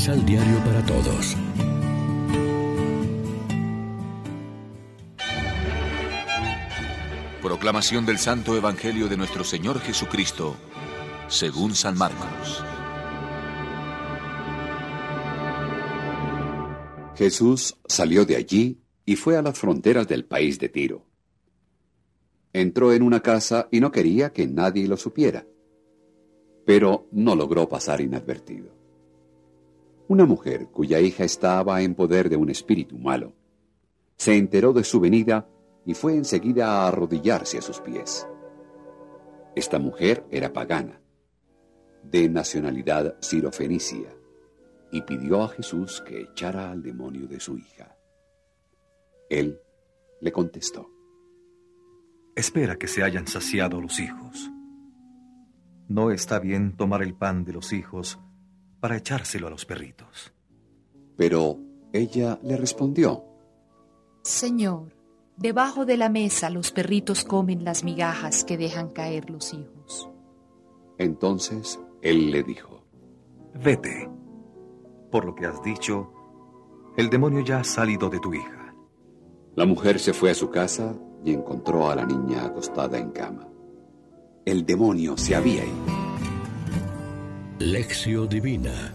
Misal Diario para Todos. Proclamación del Santo Evangelio de nuestro Señor Jesucristo, según San Marcos. Jesús salió de allí y fue a las fronteras del país de Tiro. Entró en una casa y no quería que nadie lo supiera, pero no logró pasar inadvertido. Una mujer cuya hija estaba en poder de un espíritu malo, se enteró de su venida y fue enseguida a arrodillarse a sus pies. Esta mujer era pagana, de nacionalidad sirofenicia, y pidió a Jesús que echara al demonio de su hija. Él le contestó, Espera que se hayan saciado los hijos. No está bien tomar el pan de los hijos para echárselo a los perritos. Pero ella le respondió, Señor, debajo de la mesa los perritos comen las migajas que dejan caer los hijos. Entonces él le dijo, Vete. Por lo que has dicho, el demonio ya ha salido de tu hija. La mujer se fue a su casa y encontró a la niña acostada en cama. El demonio se había ido. Lección Divina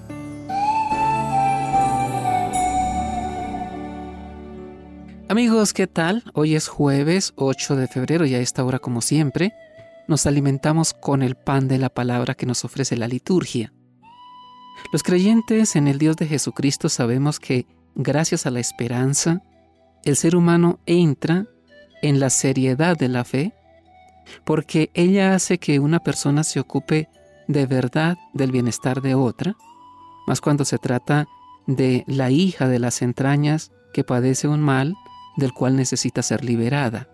Amigos, ¿qué tal? Hoy es jueves 8 de febrero y a esta hora, como siempre, nos alimentamos con el pan de la palabra que nos ofrece la liturgia. Los creyentes en el Dios de Jesucristo sabemos que, gracias a la esperanza, el ser humano entra en la seriedad de la fe, porque ella hace que una persona se ocupe de verdad del bienestar de otra, más cuando se trata de la hija de las entrañas que padece un mal del cual necesita ser liberada.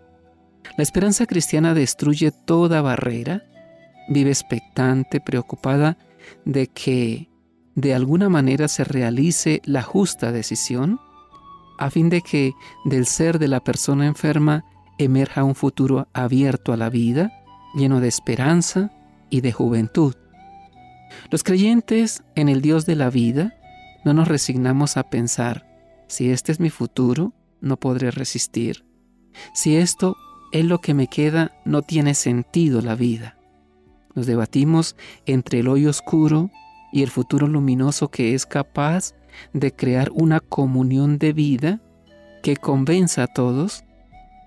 La esperanza cristiana destruye toda barrera, vive expectante, preocupada de que de alguna manera se realice la justa decisión, a fin de que del ser de la persona enferma emerja un futuro abierto a la vida, lleno de esperanza y de juventud. Los creyentes en el Dios de la vida no nos resignamos a pensar, si este es mi futuro, no podré resistir. Si esto es lo que me queda, no tiene sentido la vida. Nos debatimos entre el hoyo oscuro y el futuro luminoso que es capaz de crear una comunión de vida que convenza a todos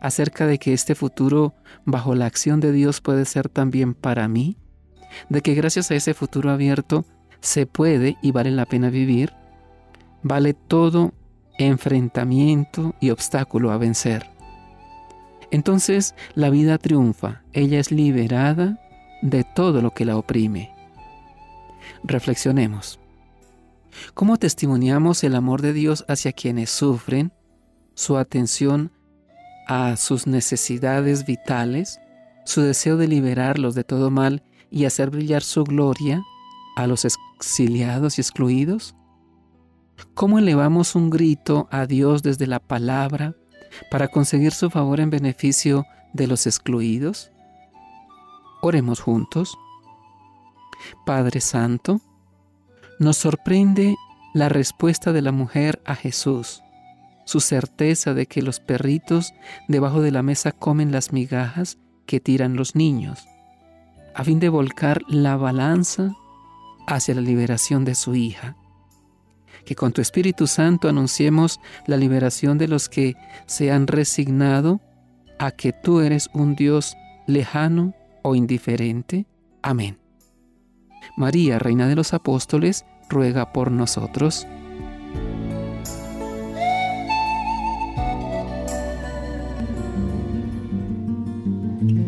acerca de que este futuro bajo la acción de Dios puede ser también para mí, de que gracias a ese futuro abierto se puede y vale la pena vivir, vale todo enfrentamiento y obstáculo a vencer. Entonces la vida triunfa, ella es liberada de todo lo que la oprime. Reflexionemos. ¿Cómo testimoniamos el amor de Dios hacia quienes sufren, su atención a sus necesidades vitales, su deseo de liberarlos de todo mal y hacer brillar su gloria a los exiliados y excluidos? ¿Cómo elevamos un grito a Dios desde la palabra para conseguir su favor en beneficio de los excluidos? Oremos juntos. Padre Santo, nos sorprende la respuesta de la mujer a Jesús, su certeza de que los perritos debajo de la mesa comen las migajas que tiran los niños, a fin de volcar la balanza hacia la liberación de su hija. Que con tu Espíritu Santo anunciemos la liberación de los que se han resignado a que tú eres un Dios lejano o indiferente. Amén. María, Reina de los Apóstoles, ruega por nosotros.